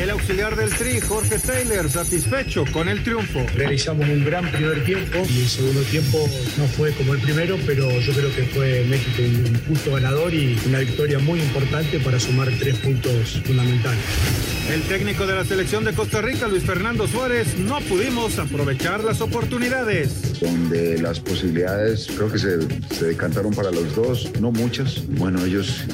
El auxiliar del Tri, Jorge Taylor, satisfecho con el triunfo. Realizamos un gran primer tiempo y el segundo tiempo no fue como el primero, pero yo creo que fue México un punto ganador y una victoria muy importante para sumar tres puntos fundamentales. El técnico de la selección de Costa Rica, Luis Fernando Suárez, no pudimos aprovechar las oportunidades. Donde las posibilidades creo que se, se decantaron para los dos, no muchas. Bueno, ellos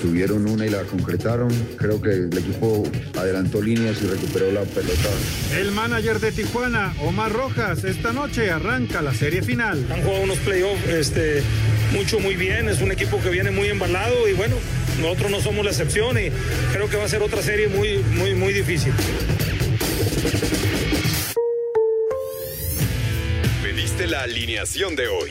tuvieron una y la concretaron. Creo que el equipo adelantó líneas y recuperó la pelota. El manager de Tijuana, Omar Rojas, esta noche arranca la serie final. Han jugado unos playoffs este, mucho, muy bien. Es un equipo que viene muy embalado y bueno, nosotros no somos la excepción y creo que va a ser otra serie muy, muy, muy difícil. Pediste la alineación de hoy.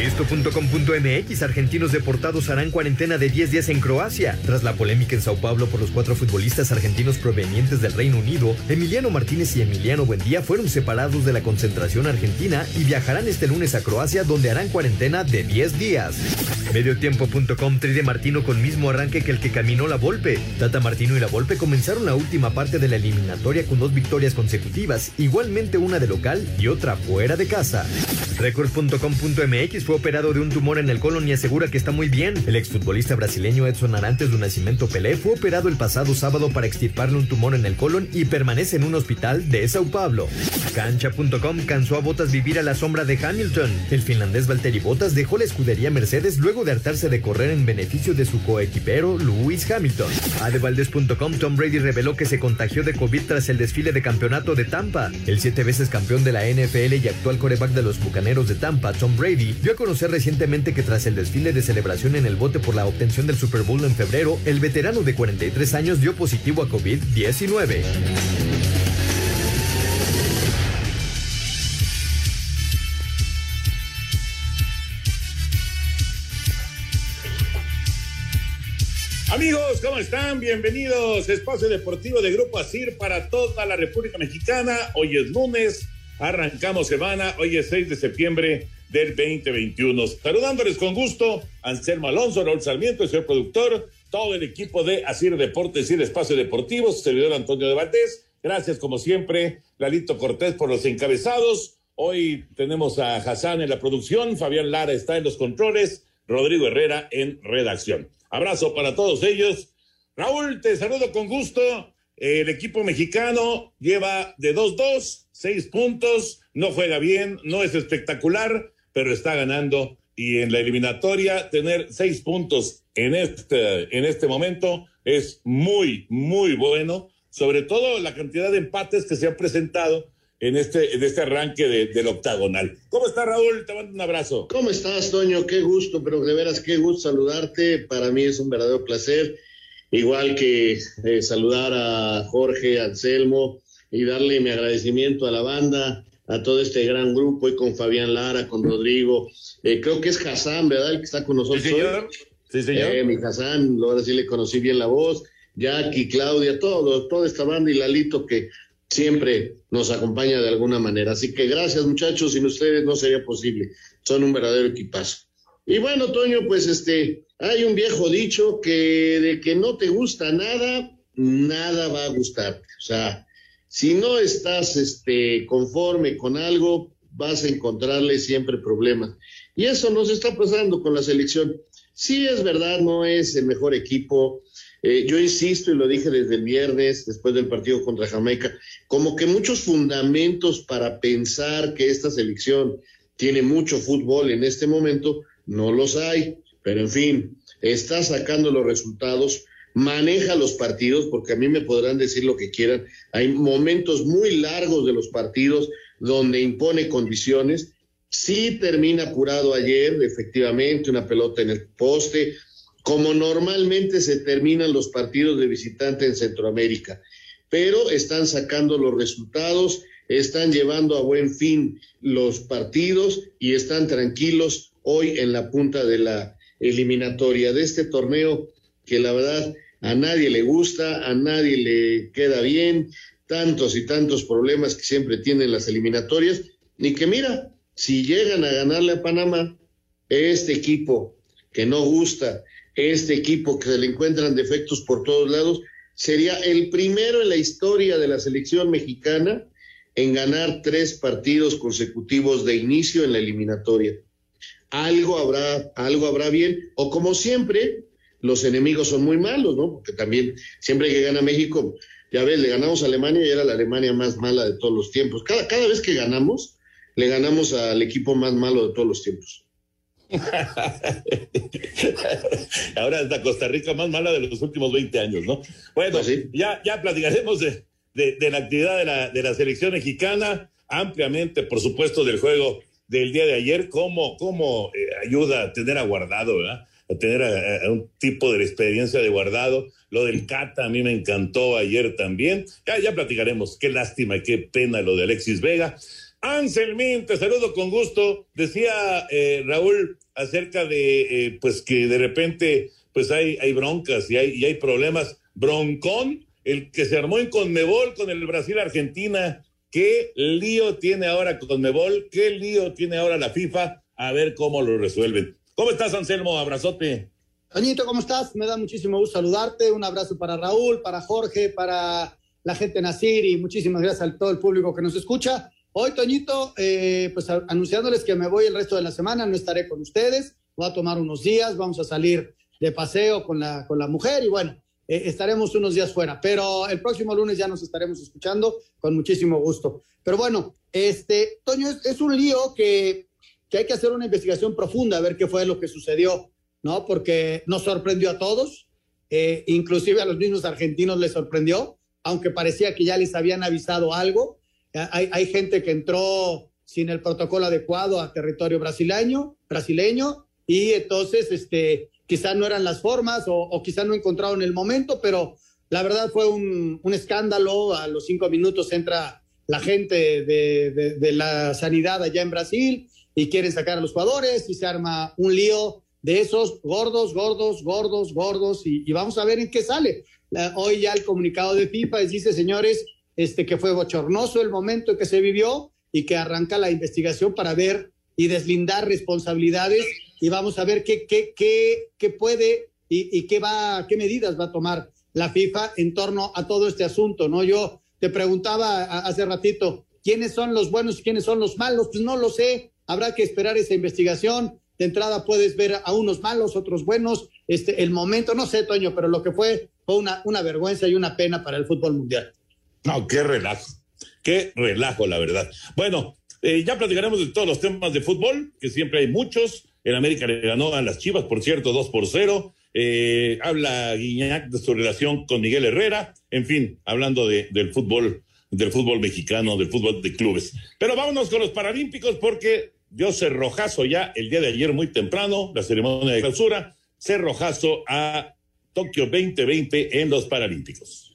Esto.com.mx Argentinos deportados harán cuarentena de 10 días en Croacia. Tras la polémica en Sao Paulo por los cuatro futbolistas argentinos provenientes del Reino Unido, Emiliano Martínez y Emiliano Buendía fueron separados de la concentración argentina y viajarán este lunes a Croacia donde harán cuarentena de 10 días. Mediotiempo.com Tride Martino con mismo arranque que el que caminó la Volpe. Tata Martino y la Volpe comenzaron la última parte de la eliminatoria con dos victorias consecutivas, igualmente una de local y otra fuera de casa. Record.com.mx operado de un tumor en el colon y asegura que está muy bien. El exfutbolista brasileño Edson Arantes do Nascimento Pelé fue operado el pasado sábado para extirparle un tumor en el colon y permanece en un hospital de Sao Paulo. Cancha.com cansó a Botas vivir a la sombra de Hamilton. El finlandés Valtteri Bottas dejó la escudería Mercedes luego de hartarse de correr en beneficio de su coequipero Lewis Hamilton. Adevaldez.com Tom Brady reveló que se contagió de COVID tras el desfile de campeonato de Tampa. El siete veces campeón de la NFL y actual coreback de los Bucaneros de Tampa, Tom Brady, dio a conocer recientemente que tras el desfile de celebración en el bote por la obtención del Super Bowl en febrero, el veterano de 43 años dio positivo a COVID-19. Amigos, ¿cómo están? Bienvenidos. Espacio Deportivo de Grupo ASIR para toda la República Mexicana. Hoy es lunes, arrancamos semana. Hoy es 6 de septiembre del 2021. Saludándoles con gusto, Anselmo Alonso, Raúl Sarmiento, el señor productor, todo el equipo de ASIR Deportes y el Espacio Deportivo, servidor Antonio de Valdés. Gracias, como siempre, Lalito Cortés por los encabezados. Hoy tenemos a Hassan en la producción, Fabián Lara está en los controles, Rodrigo Herrera en redacción. Abrazo para todos ellos. Raúl, te saludo con gusto. El equipo mexicano lleva de 2-2, seis puntos, no juega bien, no es espectacular, pero está ganando. Y en la eliminatoria, tener seis puntos en este, en este momento es muy, muy bueno, sobre todo la cantidad de empates que se han presentado en este, en este arranque de, del octagonal. ¿Cómo está Raúl? Te mando un abrazo. ¿Cómo estás, Toño? Qué gusto, pero de veras qué gusto saludarte. Para mí es un verdadero placer. Igual que eh, saludar a Jorge, Anselmo y darle mi agradecimiento a la banda, a todo este gran grupo y con Fabián Lara, con Rodrigo. Eh, creo que es Hassan, ¿verdad? El que está con nosotros. Sí, señor. Hoy. Sí, señor. Eh, mi Hassan, ahora sí le conocí bien la voz. Jackie, Claudia, todo, toda esta banda y Lalito que siempre nos acompaña de alguna manera. Así que gracias muchachos, sin ustedes no sería posible. Son un verdadero equipazo. Y bueno, Toño, pues este, hay un viejo dicho que de que no te gusta nada, nada va a gustarte. O sea, si no estás este, conforme con algo, vas a encontrarle siempre problemas. Y eso nos está pasando con la selección. Sí, es verdad, no es el mejor equipo. Eh, yo insisto y lo dije desde el viernes, después del partido contra Jamaica, como que muchos fundamentos para pensar que esta selección tiene mucho fútbol en este momento, no los hay. Pero en fin, está sacando los resultados, maneja los partidos, porque a mí me podrán decir lo que quieran. Hay momentos muy largos de los partidos donde impone condiciones. Sí termina apurado ayer, efectivamente, una pelota en el poste, como normalmente se terminan los partidos de visitante en Centroamérica. Pero están sacando los resultados, están llevando a buen fin los partidos y están tranquilos hoy en la punta de la eliminatoria de este torneo que la verdad a nadie le gusta, a nadie le queda bien, tantos y tantos problemas que siempre tienen las eliminatorias, ni que mira, si llegan a ganarle a Panamá, este equipo que no gusta, este equipo que se le encuentran defectos por todos lados, sería el primero en la historia de la selección mexicana en ganar tres partidos consecutivos de inicio en la eliminatoria. Algo habrá, algo habrá bien, o como siempre, los enemigos son muy malos, ¿no? Porque también siempre que gana México, ya ves, le ganamos a Alemania y era la Alemania más mala de todos los tiempos. Cada, cada vez que ganamos, le ganamos al equipo más malo de todos los tiempos. Ahora es la Costa Rica más mala de los últimos 20 años, ¿no? Bueno, pues ya, ya platicaremos de, de, la actividad de la, de la selección mexicana, ampliamente, por supuesto, del juego del día de ayer, cómo, cómo eh, ayuda a tener a guardado, ¿verdad? A tener a, un tipo de experiencia de guardado. Lo del Cata a mí me encantó ayer también. Ya, ya platicaremos. Qué lástima qué pena lo de Alexis Vega. Anselmín, te saludo con gusto. Decía eh, Raúl acerca de eh, pues que de repente pues hay, hay broncas y hay, y hay problemas. Broncón, el que se armó en Conmebol con el Brasil-Argentina. ¿Qué lío tiene ahora Conmebol? ¿Qué lío tiene ahora la FIFA? A ver cómo lo resuelven. ¿Cómo estás, Anselmo? Abrazote. Toñito, ¿cómo estás? Me da muchísimo gusto saludarte. Un abrazo para Raúl, para Jorge, para la gente Nacir y muchísimas gracias a todo el público que nos escucha. Hoy, Toñito, eh, pues anunciándoles que me voy el resto de la semana, no estaré con ustedes, voy a tomar unos días, vamos a salir de paseo con la, con la mujer y bueno, eh, estaremos unos días fuera, pero el próximo lunes ya nos estaremos escuchando con muchísimo gusto. Pero bueno, este, Toño, es un lío que que hay que hacer una investigación profunda a ver qué fue lo que sucedió, ¿no? Porque nos sorprendió a todos, eh, inclusive a los mismos argentinos les sorprendió, aunque parecía que ya les habían avisado algo. Eh, hay, gente que entró sin el protocolo adecuado a territorio brasileño, brasileño y entonces este, quizás no eran las formas o, o quizás no encontraron el momento, pero la verdad fue un, escándalo. A los cinco minutos entra la gente de, de la sanidad allá en Brasil y quieren sacar a los jugadores y se arma un lío de esos gordos, gordos, gordos, gordos y, vamos a ver en qué sale. hoy ya el comunicado de FIFA dice, señores, este, que fue bochornoso el momento en que se vivió y que arranca la investigación para ver y deslindar responsabilidades y vamos a ver qué, qué, qué, qué puede y, y, qué, va, qué medidas va a tomar la FIFA en torno a todo este asunto, ¿no? Yo te preguntaba hace ratito, ¿quiénes son los buenos y quiénes son los malos? Pues no lo sé, habrá que esperar esa investigación. De entrada puedes ver a unos malos, otros buenos. Este, el momento, no sé, Toño, pero lo que fue fue una, una vergüenza y una pena para el fútbol mundial. No, qué relajo, qué relajo, la verdad. Bueno, eh, ya platicaremos de todos los temas de fútbol, que siempre hay muchos. En América le ganó a las Chivas, por cierto, 2 por 0. Eh, habla Guiñac de su relación con Miguel Herrera. En fin, hablando de, del fútbol, del fútbol mexicano, del fútbol de clubes. Pero vámonos con los Paralímpicos porque dio cerrojazo ya el día de ayer muy temprano, la ceremonia de clausura, cerrojazo a Tokio 2020 en los Paralímpicos.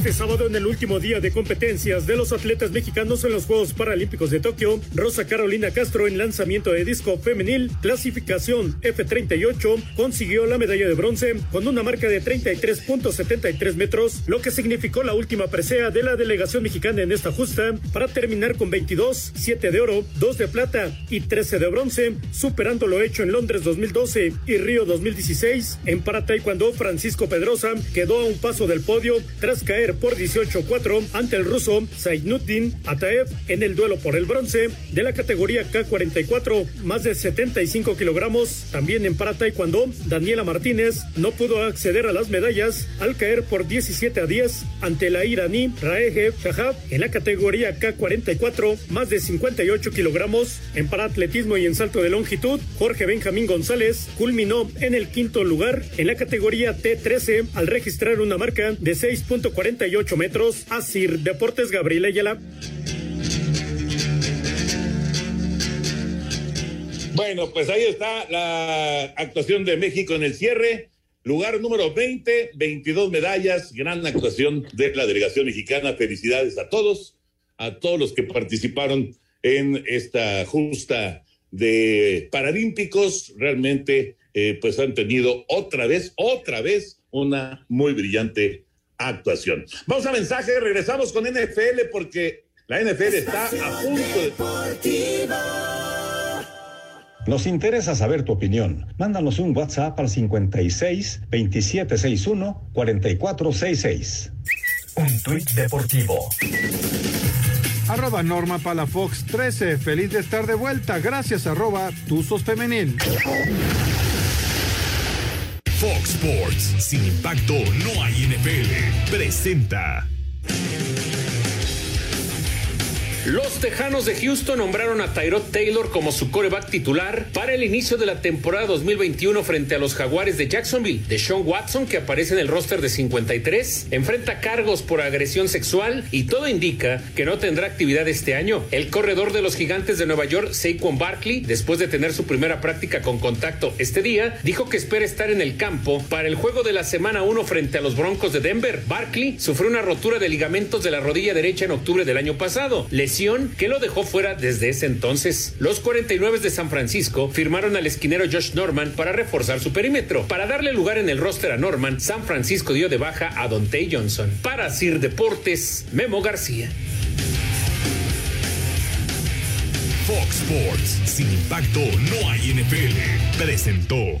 Este sábado, en el último día de competencias de los atletas mexicanos en los Juegos Paralímpicos de Tokio, Rosa Carolina Castro en lanzamiento de disco femenil, clasificación F38, consiguió la medalla de bronce con una marca de 33.73 metros, lo que significó la última presea de la delegación mexicana en esta justa para terminar con 22, 7 de oro, 2 de plata y 13 de bronce, superando lo hecho en Londres 2012 y Río 2016. En para taekwondo, Francisco Pedrosa quedó a un paso del podio tras caer por 18-4 ante el ruso Zaidnuddin Ataev en el duelo por el bronce de la categoría K44, más de 75 kilogramos. También en para taekwondo, Daniela Martínez no pudo acceder a las medallas al caer por 17 a 10 ante la iraní Raeje Shahab en la categoría K44, más de 58 kilogramos. En paratletismo y en salto de longitud, Jorge Benjamín González culminó en el quinto lugar en la categoría T13 al registrar una marca de 6.48 metros. Asir Deportes Gabriel Ayala. Bueno, pues ahí está la actuación de México en el cierre. Lugar número 20, 22 medallas, gran actuación de la delegación mexicana. Felicidades a todos, a todos los que participaron en esta justa de Paralímpicos. Realmente, eh, pues han tenido otra vez, otra vez, una muy brillante actuación. Vamos a mensaje, regresamos con NFL porque la NFL está a punto de... Nos interesa saber tu opinión. Mándanos un WhatsApp al 56 2761 4466. Un tuit deportivo. Arroba Norma Palafox 13. Feliz de estar de vuelta. Gracias, arroba Tuzos Femenil. Fox Sports, sin impacto no hay NFL. Presenta. Los Tejanos de Houston nombraron a Tyrod Taylor como su coreback titular para el inicio de la temporada 2021 frente a los Jaguares de Jacksonville. Deshaun Watson, que aparece en el roster de 53, enfrenta cargos por agresión sexual y todo indica que no tendrá actividad este año. El corredor de los Gigantes de Nueva York, Saquon Barkley, después de tener su primera práctica con contacto este día, dijo que espera estar en el campo para el juego de la semana 1 frente a los Broncos de Denver. Barkley sufrió una rotura de ligamentos de la rodilla derecha en octubre del año pasado que lo dejó fuera desde ese entonces. Los 49 de San Francisco firmaron al esquinero Josh Norman para reforzar su perímetro. Para darle lugar en el roster a Norman, San Francisco dio de baja a Dante Johnson. Para Sir Deportes, Memo García. Fox Sports, sin impacto no hay NFL. Presentó.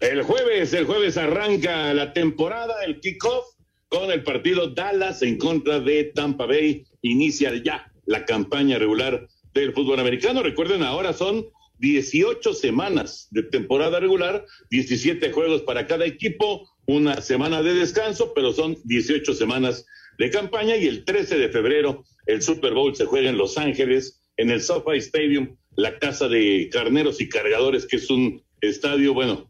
El jueves, el jueves arranca la temporada, el kickoff con el partido Dallas en contra de Tampa Bay. Inicia ya la campaña regular del fútbol americano. Recuerden, ahora son 18 semanas de temporada regular, 17 juegos para cada equipo, una semana de descanso, pero son 18 semanas de campaña y el 13 de febrero el Super Bowl se juega en Los Ángeles, en el SoFi Stadium, la casa de carneros y cargadores, que es un estadio, bueno,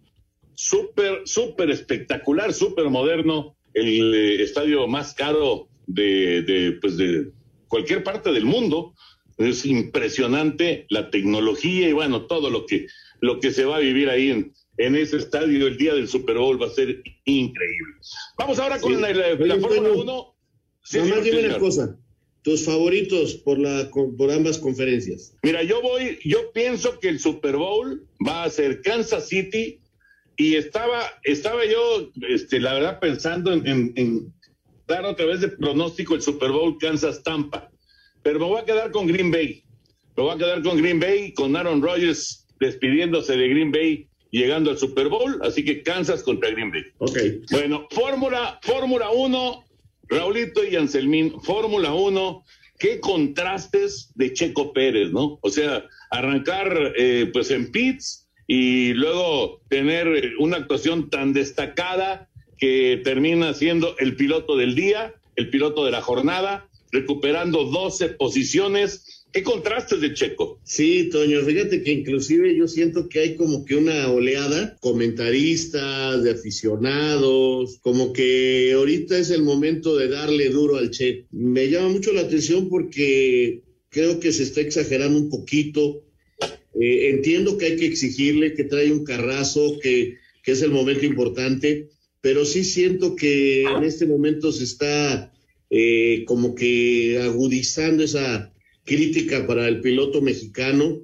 súper, súper espectacular, súper moderno, el eh, estadio más caro de, de, pues de cualquier parte del mundo. Es impresionante la tecnología y bueno, todo lo que, lo que se va a vivir ahí en, en ese estadio el día del Super Bowl va a ser increíble. Vamos ahora con la, la, Fórmula 1. Sí, dime una cosa. Tus favoritos por, la, por ambas conferencias. Mira, yo voy, yo pienso que el Super Bowl va a ser Kansas City y estaba, estaba yo, este, la verdad, pensando en, en dar otra vez de pronóstico el Super Bowl Kansas Tampa. Pero me voy a quedar con Green Bay. Me voy a quedar con Green Bay, con Aaron Rodgers despidiéndose de Green Bay, llegando al Super Bowl. Así que Kansas contra Green Bay. Ok. Bueno, Fórmula, Fórmula 1, Raulito y Anselmín, Fórmula 1. Qué contrastes de Checo Pérez, ¿no? O sea, arrancar eh, pues en pits y luego tener una actuación tan destacada que termina siendo el piloto del día, el piloto de la jornada, recuperando 12 posiciones. ¿Qué contrastes de Checo? Sí, Toño, fíjate que inclusive yo siento que hay como que una oleada, comentaristas, de aficionados, como que ahorita es el momento de darle duro al Che. Me llama mucho la atención porque creo que se está exagerando un poquito. Eh, entiendo que hay que exigirle que trae un carrazo, que, que es el momento importante, pero sí siento que en este momento se está eh, como que agudizando esa crítica para el piloto mexicano,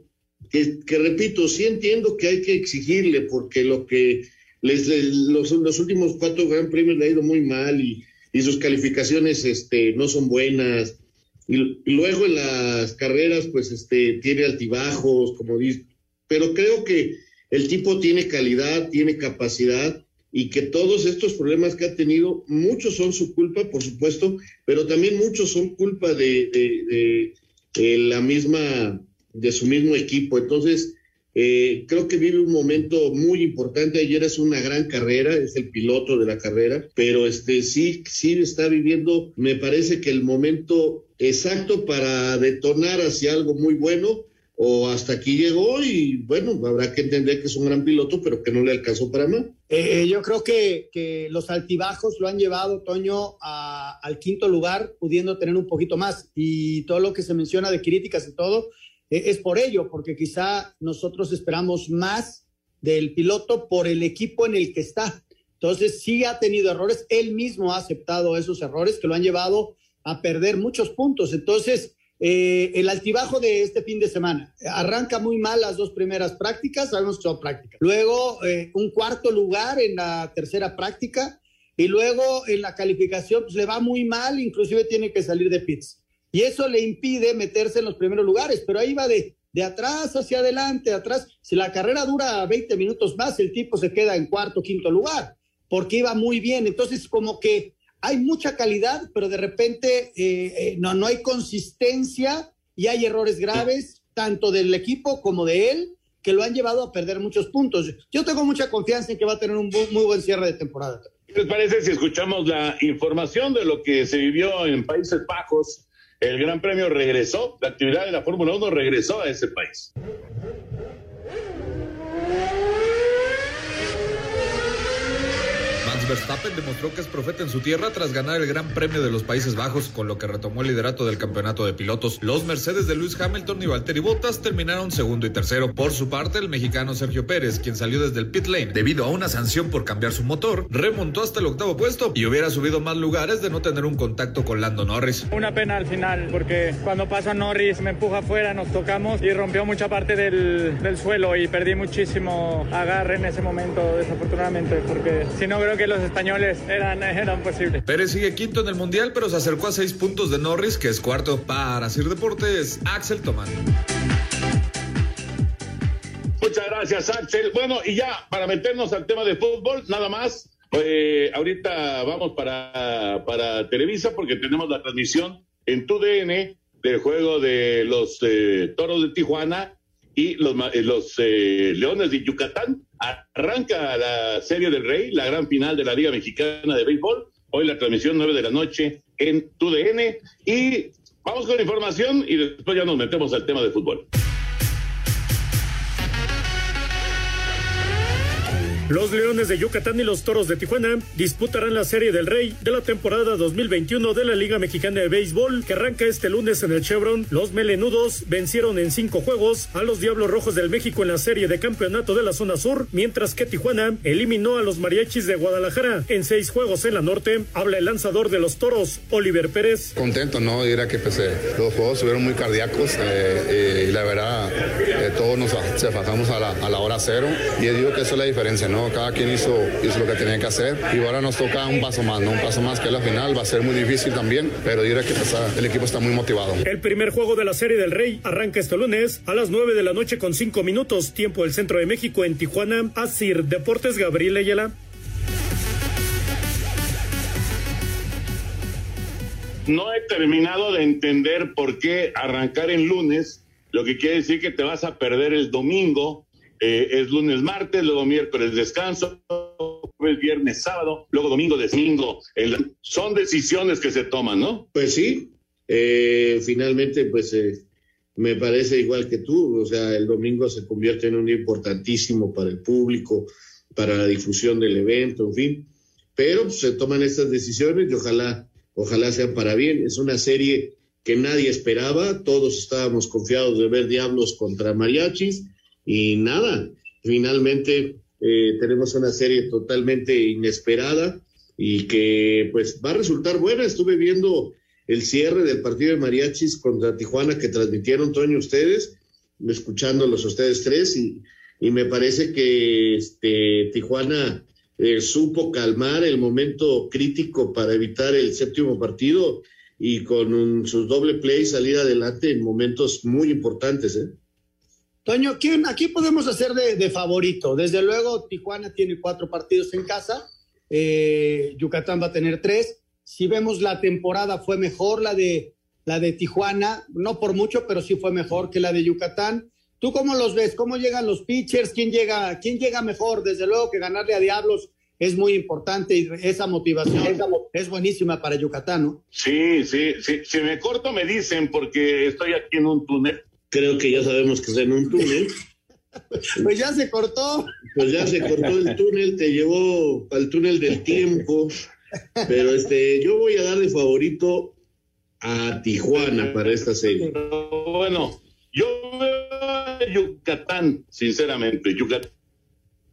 que, repito, sí entiendo que hay que exigirle, porque lo que les, los, los, últimos cuatro gran premios le ha ido muy mal y, y sus calificaciones este, no son buenas. Y, luego en las carreras, pues este, tiene altibajos, como dice, pero creo que el tipo tiene calidad, tiene capacidad y que todos estos problemas que ha tenido, muchos son su culpa, por supuesto, pero también muchos son culpa de, la misma, de su mismo equipo. Entonces, eh, creo que vive un momento muy importante. Ayer es una gran carrera, es el piloto de la carrera, pero este sí, sí está viviendo, me parece que el momento exacto para detonar hacia algo muy bueno o hasta aquí llegó y bueno, habrá que entender que es un gran piloto, pero que no le alcanzó para más. Eh, eh, yo creo que, los altibajos lo han llevado, Toño, al quinto lugar, pudiendo tener un poquito más. Y todo lo que se menciona de críticas y todo, eh, es por ello, porque quizá nosotros esperamos más del piloto por el equipo en el que está. Entonces, sí ha tenido errores, él mismo ha aceptado esos errores que lo han llevado a perder muchos puntos. Entonces, eh, el altibajo de este fin de semana. Arranca muy mal las dos primeras prácticas, sabemos que son prácticas. Luego eh, un cuarto lugar en la tercera práctica y luego en la calificación pues, le va muy mal, inclusive tiene que salir de pits. Y eso le impide meterse en los primeros lugares, pero ahí va de, de atrás hacia adelante, atrás. Si la carrera dura 20 minutos más, el tipo se queda en cuarto, quinto lugar, porque iba muy bien. Entonces, como que hay mucha calidad, pero de repente eh, eh, no, no hay consistencia y hay errores graves, tanto del equipo como de él, que lo han llevado a perder muchos puntos. Yo tengo mucha confianza en que va a tener un muy buen cierre de temporada. ¿Qué les parece si escuchamos la información de lo que se vivió en Países Bajos? El Gran Premio regresó, la actividad de la Fórmula 1 regresó a ese país. Verstappen demostró que es profeta en su tierra tras ganar el Gran Premio de los Países Bajos, con lo que retomó el liderato del campeonato de pilotos. Los Mercedes de Lewis Hamilton y Valtteri Bottas terminaron segundo y tercero. Por su parte, el mexicano Sergio Pérez, quien salió desde el pit lane debido a una sanción por cambiar su motor, remontó hasta el octavo puesto y hubiera subido más lugares de no tener un contacto con Lando Norris. Una pena al final, porque cuando pasa Norris me empuja afuera, nos tocamos y rompió mucha parte del, del suelo y perdí muchísimo agarre en ese momento, desafortunadamente, porque si no creo que los españoles eran, eran posibles. Pérez sigue quinto en el Mundial, pero se acercó a seis puntos de Norris, que es cuarto. Para Sir Deportes, Axel Tomán. Muchas gracias, Axel. Bueno, y ya, para meternos al tema de fútbol, nada más. Eh, ahorita vamos para, para Televisa porque tenemos la transmisión en tu DN del juego de los eh, Toros de Tijuana y los, eh, los eh, Leones de Yucatán. Arranca la Serie del Rey, la gran final de la Liga Mexicana de Béisbol. Hoy la transmisión 9 de la noche en TUDN. Y vamos con información y después ya nos metemos al tema de fútbol. Los Leones de Yucatán y los Toros de Tijuana disputarán la Serie del Rey de la temporada 2021 de la Liga Mexicana de Béisbol que arranca este lunes en el Chevron. Los melenudos vencieron en cinco juegos a los Diablos Rojos del México en la Serie de Campeonato de la Zona Sur, mientras que Tijuana eliminó a los Mariachis de Guadalajara en seis juegos en la Norte. Habla el lanzador de los Toros, Oliver Pérez. Contento, ¿no? Dirá que pues, eh, los juegos estuvieron muy cardíacos eh, y la verdad eh, todos nos a la, a la hora cero y digo que eso es la diferencia, ¿no? Cada quien hizo, hizo lo que tenía que hacer y ahora nos toca un paso más, ¿no? Un paso más que la final, va a ser muy difícil también, pero diré que pues, el equipo está muy motivado. El primer juego de la Serie del Rey arranca este lunes a las 9 de la noche con 5 minutos, tiempo del centro de México en Tijuana. Asir Deportes Gabriel Ayala. No he terminado de entender por qué arrancar en lunes, lo que quiere decir que te vas a perder el domingo eh, es lunes, martes, luego miércoles descanso, jueves, viernes, sábado, luego domingo, domingo. son decisiones que se toman, ¿no? Pues sí, eh, finalmente, pues eh, me parece igual que tú, o sea, el domingo se convierte en un día importantísimo para el público, para la difusión del evento, en fin, pero pues, se toman estas decisiones y ojalá, ojalá sean para bien. Es una serie que nadie esperaba, todos estábamos confiados de ver Diablos contra Mariachis y nada, finalmente eh, tenemos una serie totalmente inesperada y que pues va a resultar buena. Estuve viendo el cierre del partido de Mariachis contra Tijuana que transmitieron, Toño, ustedes, escuchándolos ustedes tres, y, y me parece que este, Tijuana eh, supo calmar el momento crítico para evitar el séptimo partido y con un, su doble play salir adelante en momentos muy importantes. ¿eh? Toño, ¿quién, aquí podemos hacer de, favorito. Desde luego, Tijuana tiene cuatro partidos en casa, eh, Yucatán va a tener tres. Si vemos la temporada, fue mejor la de, la de Tijuana, no por mucho, pero sí fue mejor que la de Yucatán. ¿Tú cómo los ves? ¿Cómo llegan los pitchers? ¿Quién llega, quién llega mejor? Desde luego que ganarle a Diablos es muy importante y esa motivación es buenísima para Yucatán, ¿no? Sí, sí, sí. Si me corto me dicen porque estoy aquí en un túnel creo que ya sabemos que es en un túnel. Pues ya se cortó. Pues ya se cortó el túnel, te llevó al túnel del tiempo. Pero este, yo voy a darle favorito a Tijuana para esta serie. Bueno, yo veo a Yucatán, sinceramente. Yucatán.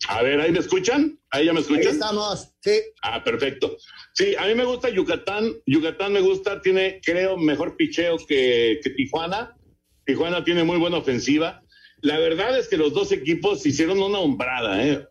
A ver, ¿ahí me escuchan? ¿Ahí ya me escuchan? Ahí estamos, sí. Ah, perfecto. Sí, a mí me gusta Yucatán. Yucatán me gusta, tiene, creo, mejor picheo que, que Tijuana. Tijuana tiene muy buena ofensiva. La verdad es que los dos equipos hicieron una hombrada, ¿eh?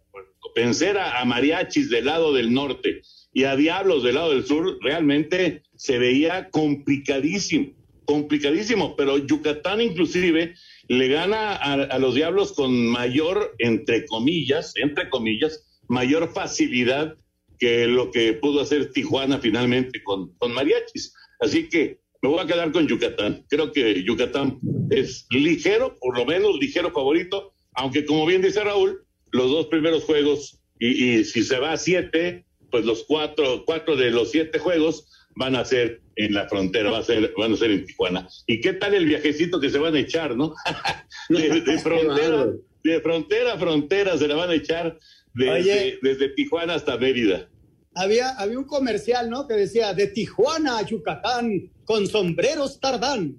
A, Mariachis del lado del norte y a Diablos del lado del sur realmente se veía complicadísimo, complicadísimo, pero Yucatán inclusive le gana a, los Diablos con mayor, entre comillas, entre comillas, mayor facilidad que lo que pudo hacer Tijuana finalmente con Mariachis. Así que me voy a quedar con Yucatán. Creo que Yucatán es ligero, por lo menos ligero favorito, aunque como bien dice Raúl, los dos primeros juegos, y, si se va a siete, pues los cuatro, cuatro de los siete juegos van a ser en la frontera, va a ser, van a ser en Tijuana. ¿Y qué tal el viajecito que se van a echar, no? de, frontera, de frontera a frontera se la van a echar desde, desde Tijuana hasta Mérida había, había un comercial, ¿no? Que decía, de Tijuana a Yucatán, con sombreros tardán.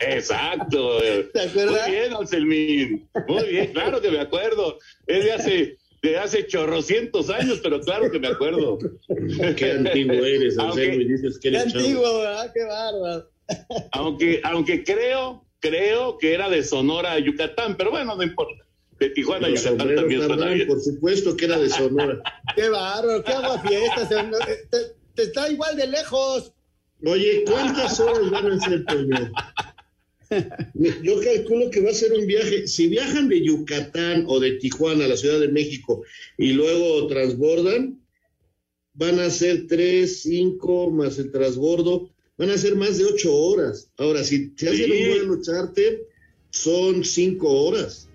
Exacto. ¿Te acuerdas? Muy bien, Anselmín. Muy bien, claro que me acuerdo. Es de hace, de hace chorrocientos años, pero claro que me acuerdo. Qué antiguo eres, Anselmo, dices que eres Qué antiguo, ¿verdad? Qué bárbaro. Aunque, aunque creo, creo que era de Sonora a Yucatán, pero bueno, no importa de Tijuana Yucatán también Por supuesto que era de Sonora. qué bárbaro, qué agua fiestas. Te, te, está igual de lejos. Oye, ¿cuántas horas van a ser, Toño? Yo calculo que va a ser un viaje. Si viajan de Yucatán o de Tijuana a la Ciudad de México y luego transbordan, van a ser tres, cinco más el transbordo, van a ser más de ocho horas. Ahora, si se hacen un vuelo charter, son cinco horas.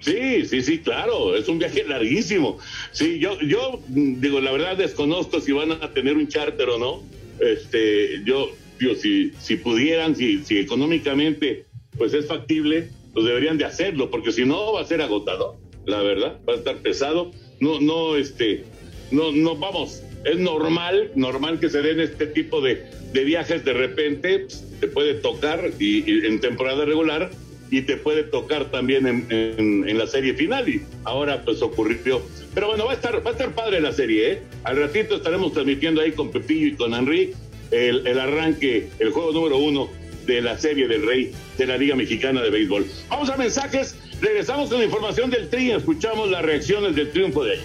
Sí, sí, sí, claro, es un viaje larguísimo. Sí, yo, yo digo, la verdad desconozco si van a tener un charter o no. Este, yo, digo, si, si pudieran, si, si económicamente pues es factible, pues deberían de hacerlo, porque si no va a ser agotador, la verdad, va a estar pesado. No, no, este, no, no, vamos, es normal, normal que se den este tipo de, de viajes de repente, pues, te puede tocar y en temporada regular y te puede tocar también en, la serie final y ahora pues ocurrió. Pero bueno, va a estar, va a estar padre la serie, ¿eh? Al ratito estaremos transmitiendo ahí con Pepillo y con Henry el, arranque, el juego número uno de la serie del Rey de la Liga Mexicana de Béisbol. Vamos a mensajes, regresamos con la información del Tri escuchamos las reacciones del triunfo de ayer.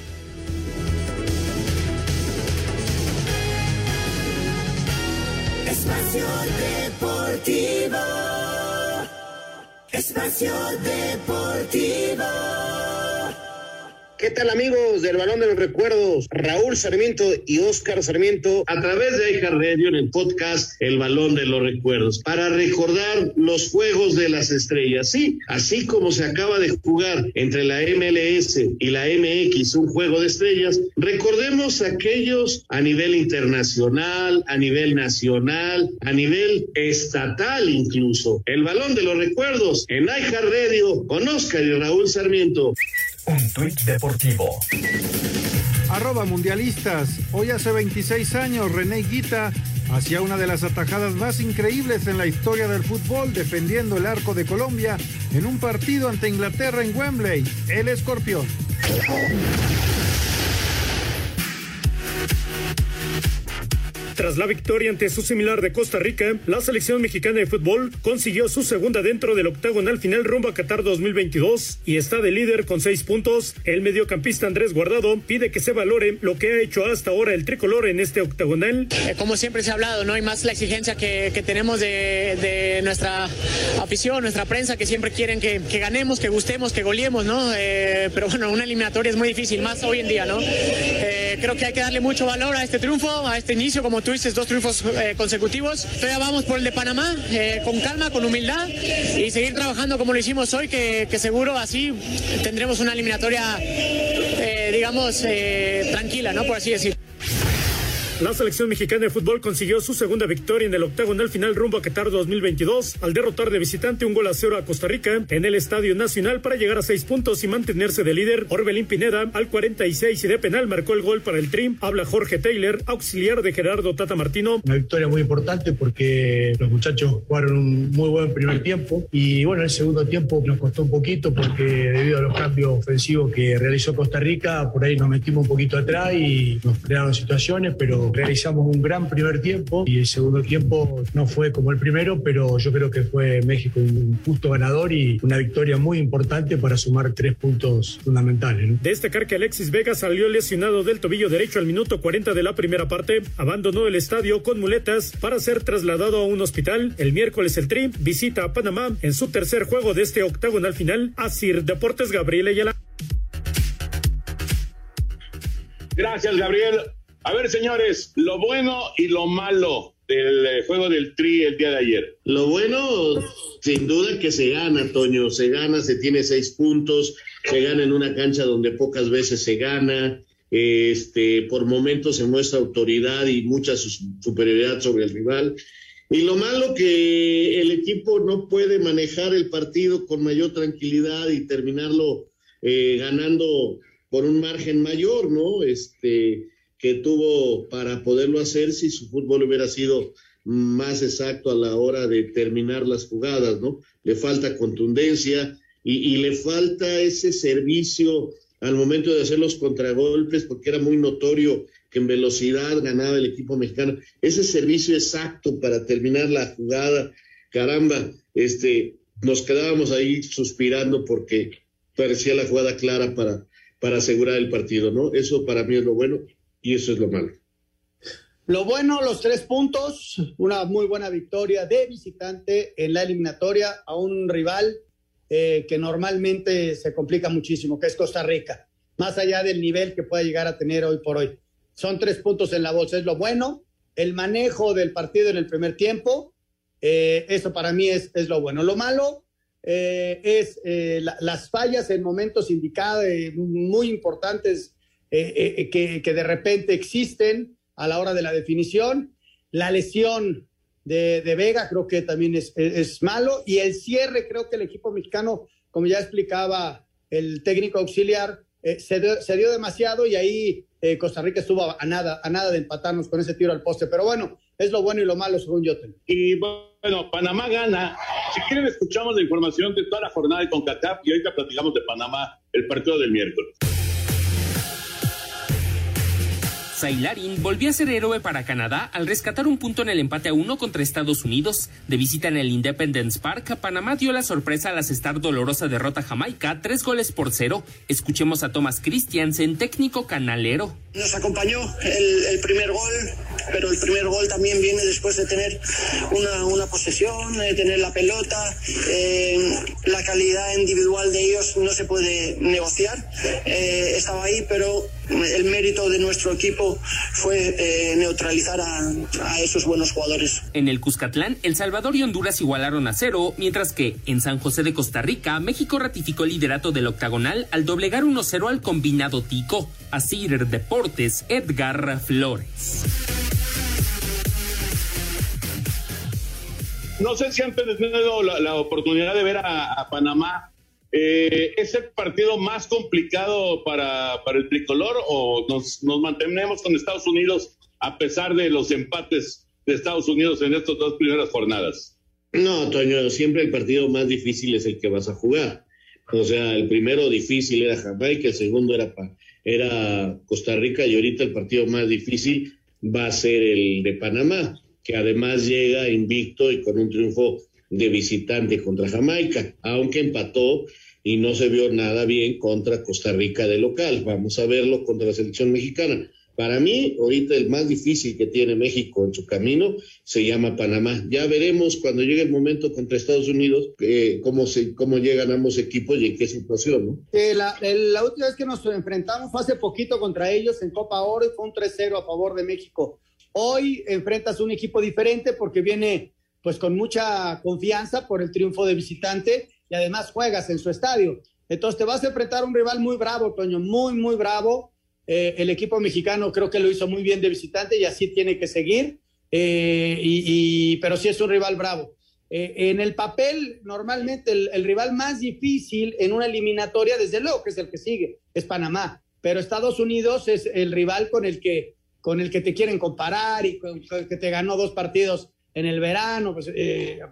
Espacio Deportivo. Espacio Deportivo. ¿Qué tal amigos del Balón de los Recuerdos? Raúl Sarmiento y Oscar Sarmiento a través de Aija Radio en el podcast El Balón de los Recuerdos para recordar los Juegos de las Estrellas. Sí, así como se acaba de jugar entre la MLS y la MX un juego de estrellas, recordemos aquellos a nivel internacional, a nivel nacional, a nivel estatal incluso. El Balón de los Recuerdos en Aija Radio con Oscar y Raúl Sarmiento. Un tuit deportivo. Arroba mundialistas. Hoy hace 26 años René Guita hacía una de las atajadas más increíbles en la historia del fútbol defendiendo el arco de Colombia en un partido ante Inglaterra en Wembley. El escorpión. Tras la victoria ante su similar de Costa Rica, la selección mexicana de fútbol consiguió su segunda dentro del octagonal final rumbo a Qatar 2022 y está de líder con seis puntos. El mediocampista Andrés Guardado pide que se valore lo que ha hecho hasta ahora el tricolor en este octagonal. Eh, como siempre se ha hablado, no hay más la exigencia que, que tenemos de, de, nuestra afición, nuestra prensa, que siempre quieren que, que ganemos, que gustemos, que goleemos, ¿no? Eh, pero bueno, una eliminatoria es muy difícil, más hoy en día, ¿no? Eh, creo que hay que darle mucho valor a este triunfo, a este inicio, como tú dices, dos triunfos eh, consecutivos. Todavía vamos por el de Panamá, eh, con calma, con humildad y seguir trabajando como lo hicimos hoy, que, que seguro así tendremos una eliminatoria, eh, digamos, tranquila, ¿no? Por así decirlo. La selección mexicana de fútbol consiguió su segunda victoria en el octagonal final rumbo a Qatar 2022 al derrotar de visitante un gol a cero a Costa Rica en el Estadio Nacional para llegar a seis puntos y mantenerse de líder. Orbelín Pineda al 46 y de penal marcó el gol para el Trim. Habla Jorge Taylor, auxiliar de Gerardo Tata Martino. Una victoria muy importante porque los muchachos jugaron un muy buen primer tiempo y bueno, el segundo tiempo nos costó un poquito porque debido a los cambios ofensivos que realizó Costa Rica, por ahí nos metimos un poquito atrás y nos crearon situaciones, pero realizamos un gran primer tiempo y el segundo tiempo no fue como el primero, pero yo creo que fue México un justo ganador y una victoria muy importante para sumar tres puntos fundamentales. ¿no? Destacar que Alexis Vega salió lesionado del tobillo derecho al minuto 40 de la primera parte, abandonó el estadio con muletas para ser trasladado a un hospital. El miércoles el Tri visita a Panamá en su tercer juego de este octagonal final. Asir Deportes Gabriel Ayala. Gracias, Gabriel. A ver, señores, lo bueno y lo malo del eh, juego del Tri el día de ayer. Lo bueno, sin duda que se gana, Toño, se gana, se tiene seis puntos, se gana en una cancha donde pocas veces se gana, este, por momentos se muestra autoridad y mucha superioridad sobre el rival. Y lo malo que el equipo no puede manejar el partido con mayor tranquilidad y terminarlo eh, ganando por un margen mayor, ¿no? Este, que tuvo para poderlo hacer si su fútbol hubiera sido más exacto a la hora de terminar las jugadas, ¿no? Le falta contundencia y, y, le falta ese servicio al momento de hacer los contragolpes, porque era muy notorio que en velocidad ganaba el equipo mexicano. Ese servicio exacto para terminar la jugada, caramba, este, nos quedábamos ahí suspirando porque parecía la jugada clara para, para asegurar el partido, ¿no? Eso para mí es lo bueno y eso es lo malo. Lo bueno, los tres puntos, una muy buena victoria de visitante en la eliminatoria a un rival eh, que normalmente se complica muchísimo, que es Costa Rica, más allá del nivel que pueda llegar a tener hoy por hoy. Son tres puntos en la bolsa, es lo bueno. El manejo del partido en el primer tiempo, eh, eso para mí es, es, lo bueno. Lo malo eh, es la, las fallas en momentos indicados, muy importantes eh, eh, que, que, de repente existen a la hora de la definición. La lesión de, de Vega creo que también es, es, es, malo. Y el cierre, creo que el equipo mexicano, como ya explicaba el técnico auxiliar, eh, se, dio, se, dio, demasiado y ahí Costa Rica estuvo a nada, a nada de empatarnos con ese tiro al poste. Pero bueno, es lo bueno y lo malo según yo. Y bueno, Panamá gana. Si quieren, escuchamos la información de toda la jornada de CONCACAF y ahorita platicamos de Panamá, el partido del miércoles. Sailarin volvió a ser héroe para Canadá al rescatar un punto en el empate a uno contra Estados Unidos. De visita en el Independence Park, Panamá dio la sorpresa al asestar dolorosa derrota a Jamaica, tres goles por cero. Escuchemos a Thomas Christiansen, técnico canalero. Nos acompañó el, primer gol, pero el primer gol también viene después de tener una, una posesión, de tener la pelota. Eh, la calidad individual de ellos no se puede negociar. Eh, estaba ahí, pero el mérito de nuestro equipo fue eh, neutralizar a, a, esos buenos jugadores. En el Cuscatlán, El Salvador y Honduras igualaron a cero, mientras que en San José de Costa Rica, México ratificó el liderato del octagonal al doblegar 1-0 al combinado Tico. Así Deportes, Edgar Flores. No sé si han tenido la, la oportunidad de ver a, a Panamá eh, ¿Es el partido más complicado para, para el tricolor o nos, mantenemos con Estados Unidos a pesar de los empates de Estados Unidos en estas dos primeras jornadas? No, Toño, siempre el partido más difícil es el que vas a jugar. O sea, el primero difícil era Jamaica, el segundo era, era Costa Rica y ahorita el partido más difícil va a ser el de Panamá, que además llega invicto y con un triunfo de visitante contra Jamaica, aunque empató y no se vio nada bien contra Costa Rica de local. Vamos a verlo contra la selección mexicana. Para mí, ahorita el más difícil que tiene México en su camino se llama Panamá. Ya veremos cuando llegue el momento contra Estados Unidos eh, cómo, se, cómo llegan ambos equipos y en qué situación. ¿no? Eh, la, la, última vez que nos enfrentamos fue hace poquito contra ellos en Copa Oro y fue un 3-0 a favor de México. Hoy enfrentas un equipo diferente porque viene pues con mucha confianza por el triunfo de visitante y además juegas en su estadio. Entonces te vas a enfrentar a un rival muy bravo, Toño, muy, muy bravo eh, el equipo mexicano creo que lo hizo muy bien de visitante y así tiene que seguir, eh, y, pero sí es un rival bravo. Eh, en el papel, normalmente el, rival más difícil en una eliminatoria, desde luego que es el que sigue, es Panamá, pero Estados Unidos es el rival con el que, con el que te quieren comparar y con, que te ganó dos partidos en el verano. Pues,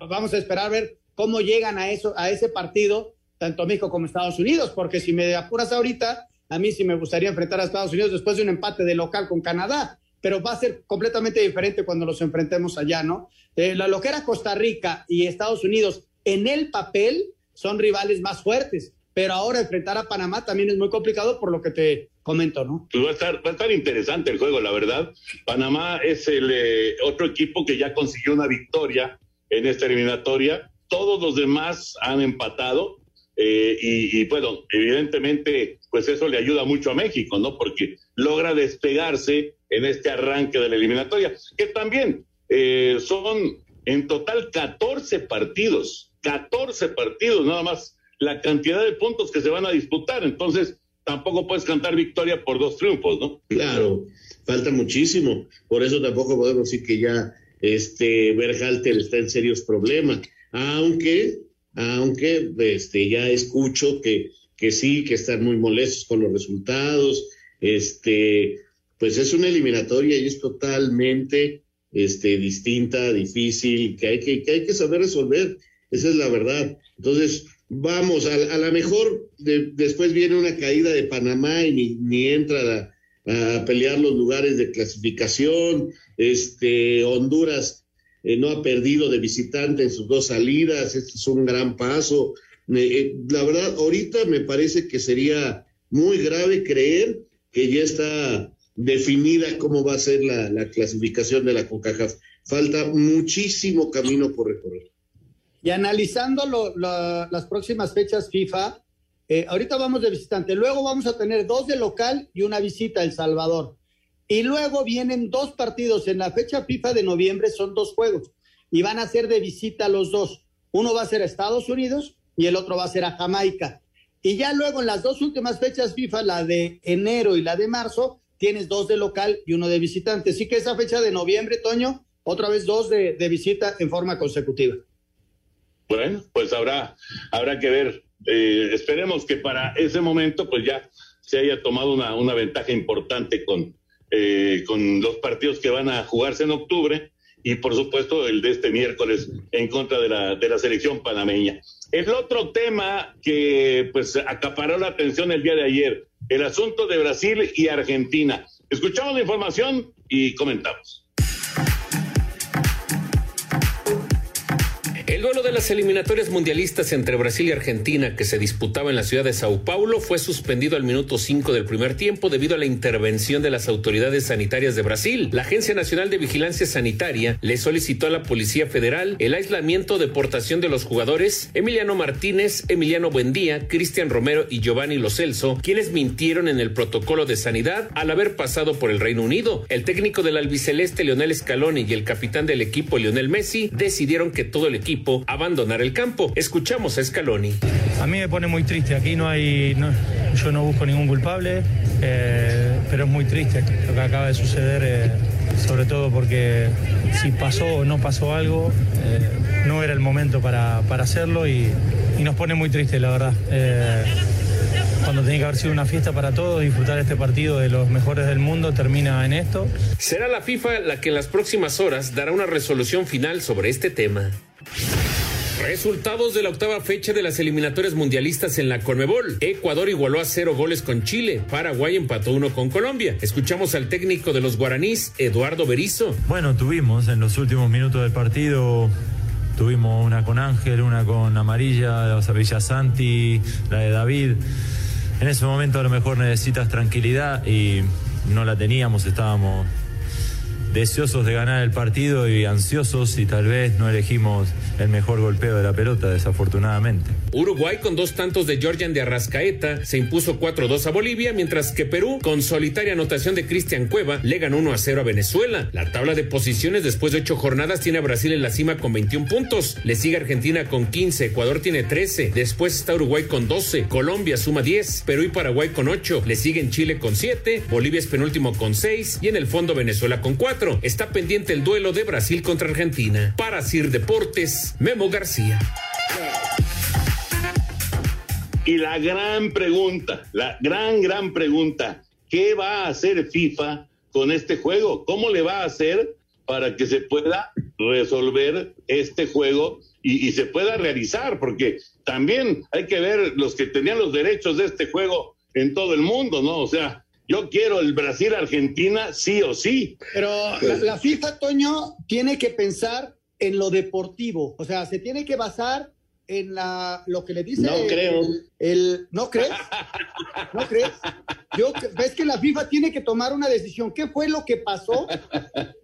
vamos a esperar a ver cómo llegan a, eso, a ese partido, tanto México como Estados Unidos, porque si me apuras ahorita, a mí sí me gustaría enfrentar a Estados Unidos después de un empate de local con Canadá, pero va a ser completamente diferente cuando los enfrentemos allá, ¿no? Eh, la loquera Costa Rica y Estados Unidos en el papel son rivales más fuertes, pero ahora enfrentar a Panamá también es muy complicado por lo que te comento, ¿no? Pues va a estar, va a estar interesante el juego, la verdad. Panamá es el eh, otro equipo que ya consiguió una victoria en esta eliminatoria. Todos los demás han empatado eh, y, bueno, evidentemente, pues eso le ayuda mucho a México, ¿no? Porque logra despegarse en este arranque de la eliminatoria, que también eh, son en total 14 partidos, 14 partidos nada más, la cantidad de puntos que se van a disputar. Entonces, tampoco puedes cantar victoria por dos triunfos, ¿no? Claro, falta muchísimo. Por eso tampoco podemos decir que ya este Berhalter está en serios problemas. Aunque aunque este, ya escucho que, que sí, que están muy molestos con los resultados, este, pues es una eliminatoria y es totalmente este, distinta, difícil, que hay que, que hay que saber resolver, esa es la verdad. Entonces, vamos, a, a lo mejor después viene una caída de Panamá y ni, ni entra a, a, pelear los lugares de clasificación, este, Honduras eh, no ha perdido de visitante en sus dos salidas, este es un gran paso. Eh, la verdad, ahorita me parece que sería muy grave creer que ya está definida cómo va a ser la, clasificación de la CONCACAF. Falta muchísimo camino por recorrer. Y analizando las próximas fechas FIFA, eh, ahorita vamos de visitante, luego vamos a tener dos de local y una visita a El Salvador. Y luego vienen dos partidos en la fecha FIFA de noviembre, son dos juegos, y van a ser de visita los dos. Uno va a ser a Estados Unidos y el otro va a ser a Jamaica. Y ya luego en las dos últimas fechas FIFA, la de enero y la de marzo, tienes dos de local y uno de visitante. Así que esa fecha de noviembre, Toño, otra vez dos de, visita en forma consecutiva. Bueno, pues habrá, habrá que ver. Eh, esperemos que para ese momento, pues ya se haya tomado una, una ventaja importante con, eh, con los partidos que van a jugarse en octubre y por supuesto el de este miércoles en contra de la, de la selección panameña. El otro tema que pues acaparó la atención el día de ayer, el asunto de Brasil y Argentina. Escuchamos la información y comentamos. Duelo de las eliminatorias mundialistas entre Brasil y Argentina que se disputaba en la ciudad de Sao Paulo fue suspendido al minuto 5 del primer tiempo debido a la intervención de las autoridades sanitarias de Brasil. La Agencia Nacional de Vigilancia Sanitaria le solicitó a la Policía Federal el aislamiento de deportación de los jugadores Emiliano Martínez, Emiliano Buendía, Cristian Romero y Giovanni Lo Celso, quienes mintieron en el protocolo de sanidad al haber pasado por el Reino Unido. El técnico del albiceleste Leonel Scaloni y el capitán del equipo Lionel Messi decidieron que todo el equipo abandonar el campo. Escuchamos a Scaloni. A mí me pone muy triste. Aquí no hay. yo no busco ningún culpable, eh, pero es muy triste lo que acaba de suceder. Eh, sobre todo porque si pasó o no pasó algo, eh, no era el momento para, para hacerlo y, y, nos pone muy triste, la verdad cuando tenía que haber sido una fiesta para todos, disfrutar este partido de los mejores del mundo, termina en esto. Será la FIFA la que en las próximas horas dará una resolución final sobre este tema. Resultados de la octava fecha de las eliminatorias mundialistas en la Conmebol. Ecuador igualó a cero goles con Chile. Paraguay empató uno con Colombia. Escuchamos al técnico de los guaraníes, Eduardo Berizo. Bueno, tuvimos en los últimos minutos del partido Tuvimos una con Ángel, una con Amarilla, sea, Villa Santi, la de David. En ese momento a lo mejor necesitas tranquilidad y no la teníamos, estábamos deseosos de ganar el partido y ansiosos y tal vez no elegimos el mejor golpeo de la pelota, desafortunadamente. Uruguay con dos tantos de Georgian de Arrascaeta se impuso 4-2 a Bolivia, mientras que Perú, con solitaria anotación de Cristian Cueva, le ganó 1-0 a Venezuela. La tabla de posiciones después de ocho jornadas tiene a Brasil en la cima con 21 puntos. Le sigue Argentina con 15, Ecuador tiene 13, después está Uruguay con 12, Colombia suma 10, Perú y Paraguay con 8, le siguen Chile con 7, Bolivia es penúltimo con 6 y en el fondo Venezuela con 4. Está pendiente el duelo de Brasil contra Argentina. Para Sir Deportes, Memo García. Y la gran pregunta, la gran, gran pregunta, ¿qué va a hacer FIFA con este juego? ¿Cómo le va a hacer para que se pueda resolver este juego y, y, se pueda realizar? Porque también hay que ver los que tenían los derechos de este juego en todo el mundo, ¿no? O sea, yo quiero el Brasil-Argentina sí o sí. Pero la, la FIFA, Toño, tiene que pensar en lo deportivo. O sea, se tiene que basar en la, lo que le dice. No el, creo. El, ¿No crees? ¿No crees? Yo, ves que la FIFA tiene que tomar una decisión. ¿Qué fue lo que pasó?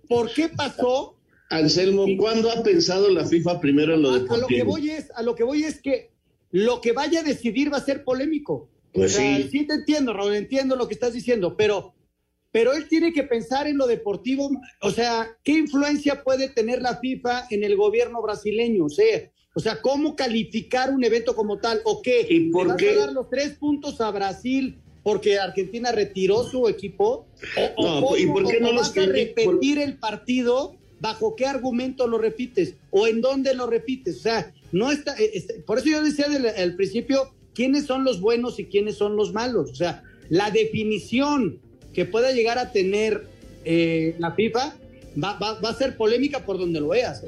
¿Por qué pasó? Anselmo, ¿cuándo ha pensado la FIFA primero en lo deportivo? A lo que voy es, a lo que voy es que lo que vaya a decidir va a ser polémico. Pues o sea, sí. sí te entiendo, Raúl, entiendo lo que estás diciendo, pero pero él tiene que pensar en lo deportivo, o sea, ¿qué influencia puede tener la FIFA en el gobierno brasileño? O sea, o sea ¿cómo calificar un evento como tal? ¿O qué? ¿Y por ¿Le qué? vas a dar los tres puntos a Brasil porque Argentina retiró su equipo? ¿O, No, o ¿y por qué no los vas a repetir el partido? ¿Bajo qué argumento lo repites? ¿O en dónde lo repites? O sea, no está, eh, este, por eso yo decía al principio, ¿quiénes son los buenos y quiénes son los malos? O sea, la definición que pueda llegar a tener eh, la FIFA va, va, va, a ser polémica por donde lo veas.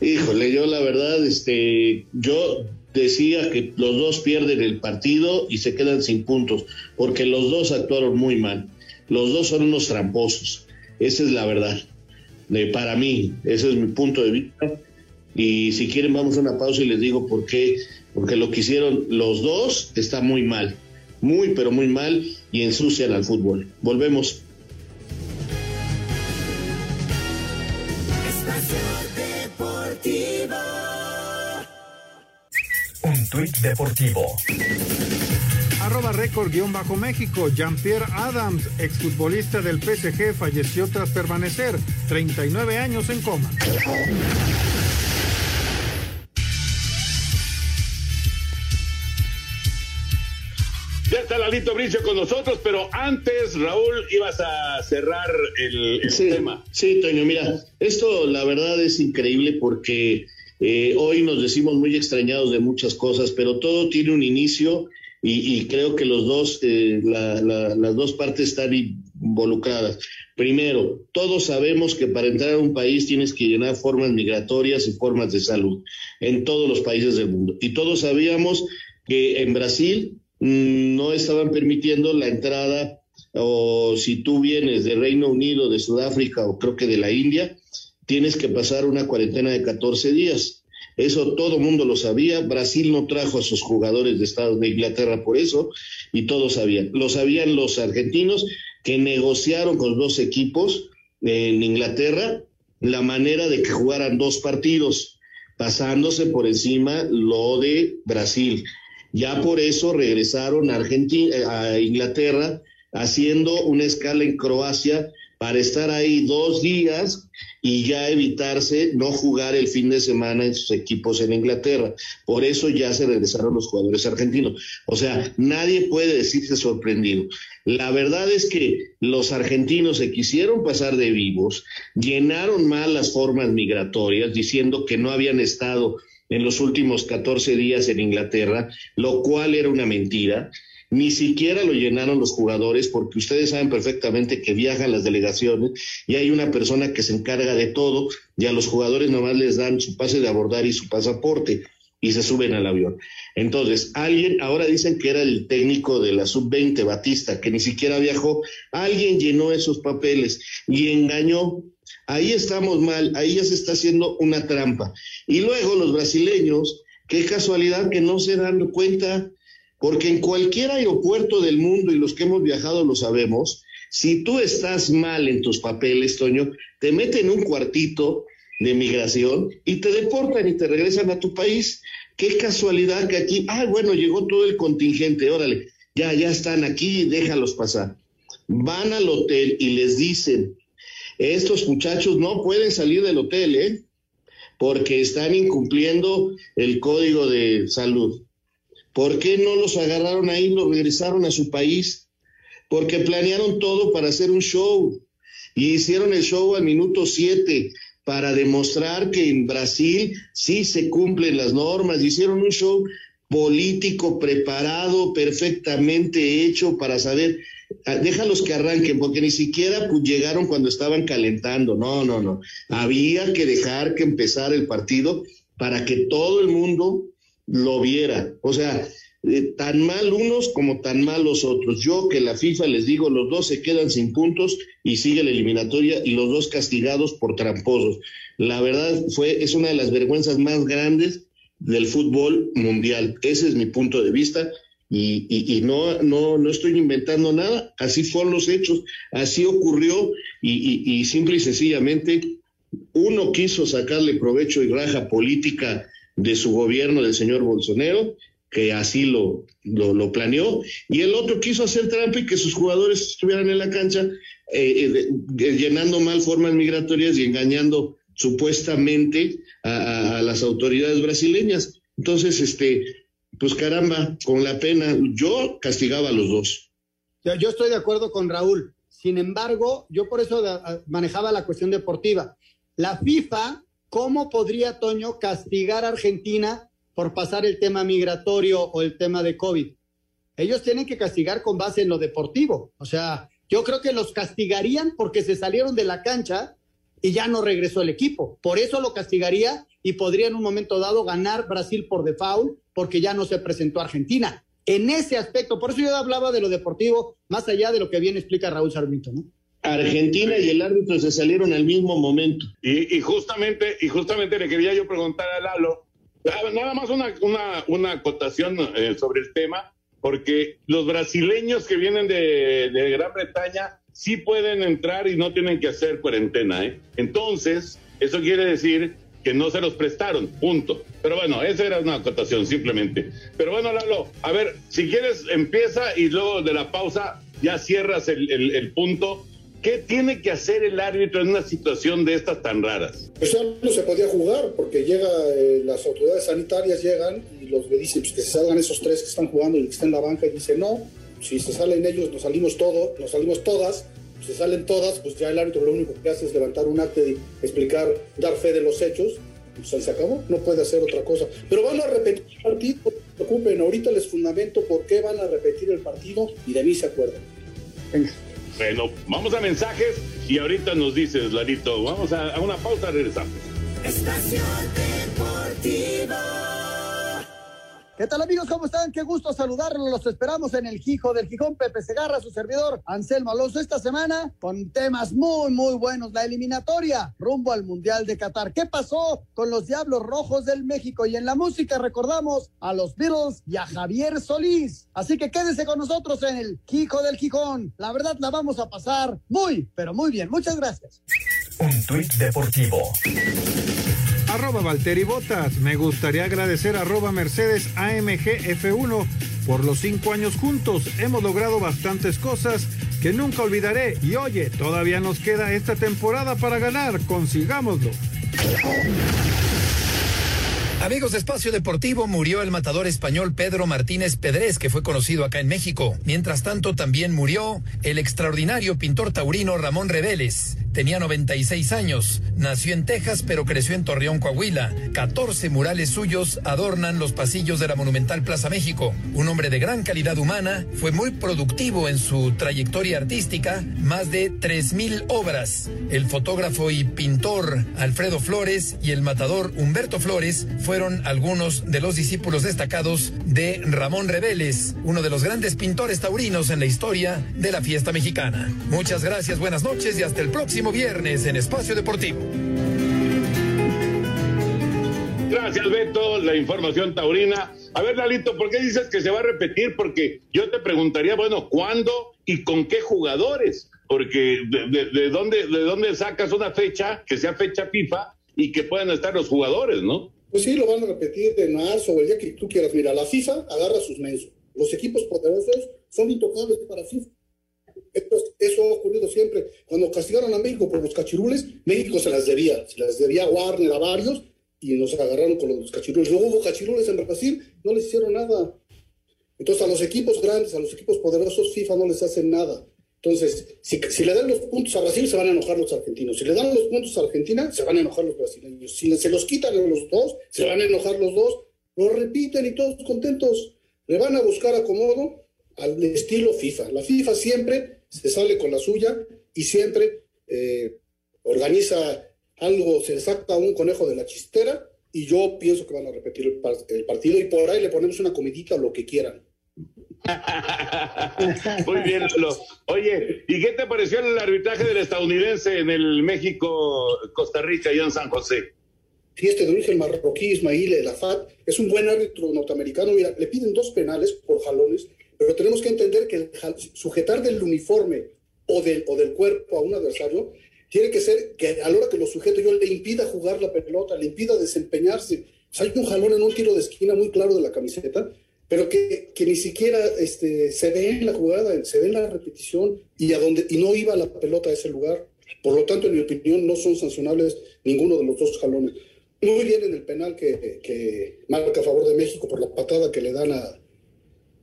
Híjole, yo la verdad, este, yo decía que los dos pierden el partido y se quedan sin puntos, porque los dos actuaron muy mal. Los dos son unos tramposos. Esa es la verdad. De, para mí, ese es mi punto de vista. Y si quieren, vamos a una pausa y les digo por qué. Porque lo que hicieron los dos está muy mal. Muy, pero muy mal y ensucian al fútbol. Volvemos. Deportivo. Un tuit deportivo. Arroba récord guion bajo México. Jean-Pierre Adams, exfutbolista del PSG, falleció tras permanecer 39 años en coma. Está Lalito Bricio con nosotros, pero antes, Raúl, ibas a cerrar el, el sí, tema. Sí, Toño, mira, esto la verdad es increíble porque eh, hoy nos decimos muy extrañados de muchas cosas, pero todo tiene un inicio y, y creo que los dos, eh, la, la, las dos partes están involucradas. Primero, todos sabemos que para entrar a un país tienes que llenar formas migratorias y formas de salud en todos los países del mundo. Y todos sabíamos que en Brasil no estaban permitiendo la entrada o si tú vienes de Reino Unido, de Sudáfrica o creo que de la India, tienes que pasar una cuarentena de 14 días. Eso todo mundo lo sabía. Brasil no trajo a sus jugadores de Estados de Inglaterra por eso y todos sabían. Lo sabían los argentinos que negociaron con dos equipos en Inglaterra la manera de que jugaran dos partidos, pasándose por encima lo de Brasil. Ya por eso regresaron a, Argentina, a Inglaterra haciendo una escala en Croacia para estar ahí dos días y ya evitarse no jugar el fin de semana en sus equipos en Inglaterra. Por eso ya se regresaron los jugadores argentinos. O sea, nadie puede decirse sorprendido. La verdad es que los argentinos se quisieron pasar de vivos, llenaron mal las formas migratorias diciendo que no habían estado en los últimos 14 días en Inglaterra, lo cual era una mentira. Ni siquiera lo llenaron los jugadores porque ustedes saben perfectamente que viajan las delegaciones y hay una persona que se encarga de todo y a los jugadores nomás les dan su pase de abordar y su pasaporte. Y se suben al avión. Entonces, alguien, ahora dicen que era el técnico de la sub-20, Batista, que ni siquiera viajó, alguien llenó esos papeles y engañó. Ahí estamos mal, ahí ya se está haciendo una trampa. Y luego los brasileños, qué casualidad que no se dan cuenta, porque en cualquier aeropuerto del mundo, y los que hemos viajado lo sabemos, si tú estás mal en tus papeles, Toño, te meten en un cuartito de migración y te deportan y te regresan a tu país. Qué casualidad que aquí, ah, bueno, llegó todo el contingente, órale, ya, ya están aquí, déjalos pasar. Van al hotel y les dicen, estos muchachos no pueden salir del hotel, ¿eh? Porque están incumpliendo el código de salud. ¿Por qué no los agarraron ahí los regresaron a su país? porque planearon todo para hacer un show y hicieron el show al minuto 7 para demostrar que en Brasil sí se cumplen las normas, hicieron un show político preparado, perfectamente hecho para saber, ah, déjalos que arranquen, porque ni siquiera pues, llegaron cuando estaban calentando, no, no, no, había que dejar que empezara el partido para que todo el mundo lo viera, o sea, tan mal unos como tan mal los otros. Yo que la FIFA les digo, los dos se quedan sin puntos y sigue la eliminatoria y los dos castigados por tramposos. La verdad fue, es una de las vergüenzas más grandes del fútbol mundial. Ese es mi punto de vista. Y, y, no, no, no estoy inventando nada, así fueron los hechos, así ocurrió y, y simple y sencillamente uno quiso sacarle provecho y raja política de su gobierno del señor Bolsonaro que así lo, lo, planeó, y el otro quiso hacer trampa y que sus jugadores estuvieran en la cancha eh, eh, llenando mal formas migratorias y engañando supuestamente a, las autoridades brasileñas. Entonces, este, pues caramba, con la pena, yo castigaba a los dos. Yo, yo estoy de acuerdo con Raúl. Sin embargo, yo por eso manejaba la cuestión deportiva. La FIFA, ¿cómo podría, Toño, castigar a Argentina por pasar el tema migratorio o el tema de COVID. Ellos tienen que castigar con base en lo deportivo. O sea, yo creo que los castigarían porque se salieron de la cancha y ya no regresó el equipo. Por eso lo castigaría y podría en un momento dado ganar Brasil por default porque ya no se presentó Argentina. En ese aspecto, por eso yo hablaba de lo deportivo, más allá de lo que bien explica Raúl Sarmiento, ¿no? Argentina y el árbitro se salieron al mismo momento. Y, y, justamente, y justamente le quería yo preguntar a Lalo, Nada más una, una, una acotación eh, sobre el tema, porque los brasileños que vienen de, de, Gran Bretaña sí pueden entrar y no tienen que hacer cuarentena. ¿eh? Entonces, eso quiere decir que no se los prestaron, punto. Pero bueno, esa era una acotación simplemente. Pero bueno, Lalo, a ver, si quieres empieza y luego de la pausa ya cierras el, el, el punto ¿Qué tiene que hacer el árbitro en una situación de estas tan raras? Pues ya no se podía jugar porque llega, eh, las autoridades sanitarias llegan y los le dicen pues, que se salgan esos tres que están jugando y que están en la banca y dice no, si se salen ellos nos salimos todos, nos salimos todas, pues, se salen todas, pues ya el árbitro lo único que hace es levantar un acto y explicar, dar fe de los hechos, pues se acabó, no puede hacer otra cosa. Pero van a repetir el partido, no se preocupen, ahorita les fundamento por qué van a repetir el partido y de mí se acuerdan. Venga. Bueno, vamos a mensajes y ahorita nos dices, Larito. Vamos a, a una pausa, regresamos. Estación Deportivo. ¿Qué tal amigos? ¿Cómo están? Qué gusto saludarlos. Los esperamos en el Gijo del Gijón. Pepe Segarra, su servidor Anselmo Alonso, esta semana con temas muy, muy buenos. La eliminatoria rumbo al Mundial de Qatar. ¿Qué pasó con los Diablos Rojos del México? Y en la música recordamos a los Beatles y a Javier Solís. Así que quédese con nosotros en el Gijo del Gijón. La verdad la vamos a pasar muy, pero muy bien. Muchas gracias. Un tuit deportivo arroba Valtteri Botas. Me gustaría agradecer arroba Mercedes AMG F1 por los cinco años juntos. Hemos logrado bastantes cosas que nunca olvidaré. Y oye, todavía nos queda esta temporada para ganar. Consigámoslo. Amigos de Espacio Deportivo, murió el matador español Pedro Martínez Pedrés, que fue conocido acá en México. Mientras tanto, también murió el extraordinario pintor taurino Ramón Reveles, tenía 96 años. Nació en Texas, pero creció en Torreón, Coahuila. 14 murales suyos adornan los pasillos de la monumental Plaza México. Un hombre de gran calidad humana, fue muy productivo en su trayectoria artística, más de 3.000 obras. El fotógrafo y pintor Alfredo Flores y el matador Humberto Flores fueron algunos de los discípulos destacados de Ramón Reveles, uno de los grandes pintores taurinos en la historia de la fiesta mexicana. Muchas gracias, buenas noches y hasta el próximo viernes en Espacio Deportivo. Gracias, Beto. La información taurina. A ver, Lalito, ¿por qué dices que se va a repetir? Porque yo te preguntaría, bueno, ¿cuándo y con qué jugadores? Porque de, de dónde, de dónde sacas una fecha que sea fecha FIFA y que puedan estar los jugadores, ¿no? Pues sí, lo van a repetir en marzo o el día que tú quieras. Mira, la FIFA agarra sus mensos. Los equipos poderosos son intocables para FIFA. Eso ha ocurrido siempre. Cuando castigaron a México por los cachirules, México se las debía. Se las debía a Warner, a varios, y nos agarraron con los cachirules. Luego hubo cachirules en Brasil, no les hicieron nada. Entonces a los equipos grandes, a los equipos poderosos, FIFA no les hacen nada. Entonces, si, si, le dan los puntos a Brasil, se van a enojar los argentinos. Si le dan los puntos a Argentina, se van a enojar los brasileños. Si se los quitan a los dos, se van a enojar los dos. Lo repiten y todos contentos. Le van a buscar acomodo al estilo FIFA. La FIFA siempre se sale con la suya y siempre eh, organiza algo, se saca un conejo de la chistera y yo pienso que van a repetir el, el partido y por ahí le ponemos una comidita o lo que quieran. Muy bien, Lalo. Oye, ¿y qué te pareció el arbitraje del estadounidense en el México-Costa Rica y en San José? Sí, este de origen marroquí, Ismail El Afat, es un buen árbitro norteamericano. Mira, le piden dos penales por jalones, pero tenemos que entender que sujetar del uniforme o del, o del cuerpo a un adversario tiene que ser que a la hora que lo sujete yo le impida jugar la pelota, le impida desempeñarse. O sea, hay un jalón en un tiro de esquina muy claro de la camiseta pero que, que, ni siquiera este, se ve en la jugada, se ve en la repetición y, a donde, y no iba la pelota a ese lugar. Por lo tanto, en mi opinión, no son sancionables ninguno de los dos jalones. Muy bien en el penal que, que marca a favor de México por la patada que le dan a,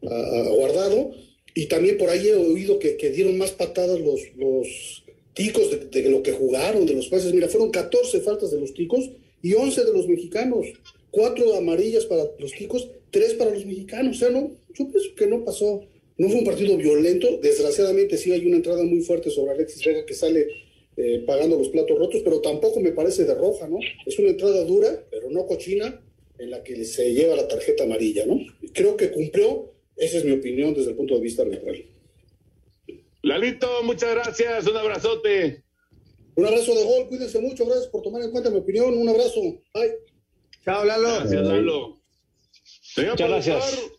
a, a Guardado. Y también por ahí he oído que, dieron más patadas los, los ticos de, de, lo que jugaron, de los pases. Mira, fueron 14 faltas de los ticos y 11 de los mexicanos. Cuatro amarillas para los ticos tres para los mexicanos. O sea, no, yo pienso que no pasó, no fue un partido violento. Desgraciadamente sí hay una entrada muy fuerte sobre Alexis Vega que sale eh, pagando los platos rotos, pero tampoco me parece de roja, ¿no? Es una entrada dura, pero no cochina, en la que se lleva la tarjeta amarilla, ¿no? Creo que cumplió, esa es mi opinión desde el punto de vista arbitral. Lalito, muchas gracias, un abrazote. Un abrazo de gol, cuídense mucho, gracias por tomar en cuenta mi opinión, un abrazo. Bye. Chao, Lalo. Gracias, Lalo. Señor Muchas gracias.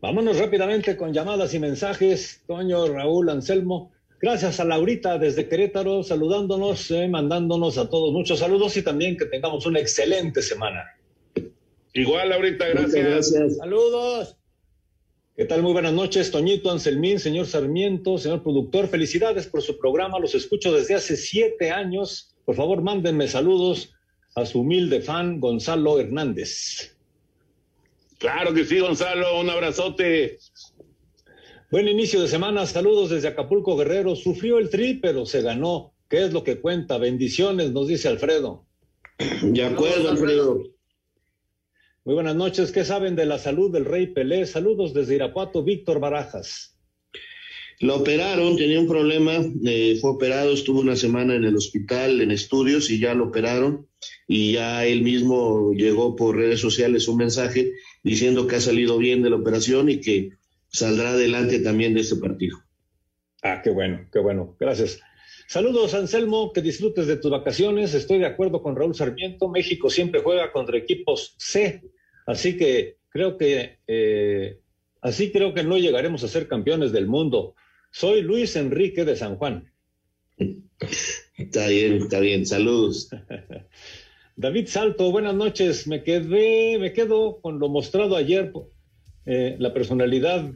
Vámonos rápidamente con llamadas y mensajes. Toño, Raúl, Anselmo. Gracias a Laurita desde Querétaro, saludándonos, eh, mandándonos a todos muchos saludos y también que tengamos una excelente semana. Igual, Laurita, gracias. gracias. Saludos. ¿Qué tal? Muy buenas noches, Toñito, Anselmín, señor Sarmiento, señor productor. Felicidades por su programa. Los escucho desde hace siete años. Por favor, mándenme saludos a su humilde fan, Gonzalo Hernández. Claro que sí, Gonzalo, un abrazote. Buen inicio de semana, saludos desde Acapulco Guerrero. Sufrió el tri, pero se ganó. ¿Qué es lo que cuenta? Bendiciones, nos dice Alfredo. De acuerdo, Alfredo. Muy buenas noches. ¿Qué saben de la salud del Rey Pelé? Saludos desde Irapuato, Víctor Barajas. Lo operaron, tenía un problema, eh, fue operado, estuvo una semana en el hospital, en estudios, y ya lo operaron. Y ya él mismo llegó por redes sociales un mensaje diciendo que ha salido bien de la operación y que saldrá adelante también de este partido. Ah, qué bueno, qué bueno. Gracias. Saludos, Anselmo, que disfrutes de tus vacaciones. Estoy de acuerdo con Raúl Sarmiento. México siempre juega contra equipos C, así que creo que eh, así creo que no llegaremos a ser campeones del mundo. Soy Luis Enrique de San Juan. Está bien, está bien. Saludos. David Salto, buenas noches. Me quedé, me quedo con lo mostrado ayer, eh, la personalidad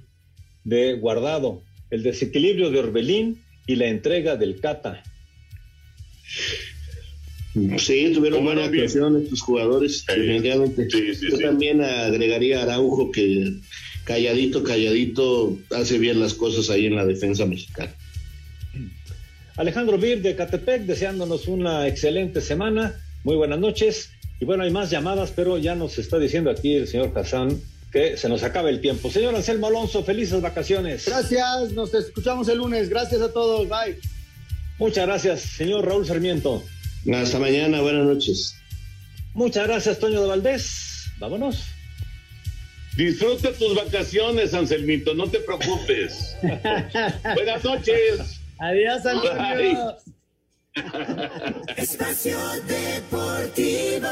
de Guardado, el desequilibrio de Orbelín y la entrega del Cata. Sí, tuvieron buena actuación estos jugadores, definitivamente. Yo también agregaría a Araujo que calladito, calladito, hace bien las cosas ahí en la defensa mexicana. Alejandro Bir de Catepec, deseándonos una excelente semana. Muy buenas noches. Y bueno, hay más llamadas, pero ya nos está diciendo aquí el señor Hassan que se nos acaba el tiempo. Señor Anselmo Alonso, felices vacaciones. Gracias, nos escuchamos el lunes. Gracias a todos, bye. Muchas gracias, señor Raúl Sarmiento. Hasta mañana, buenas noches. Muchas gracias, Toño de Valdés. Vámonos. Disfruta tus vacaciones, Anselmito, no te preocupes. buenas noches. Adiós, Antonio. Espacio Deportivo.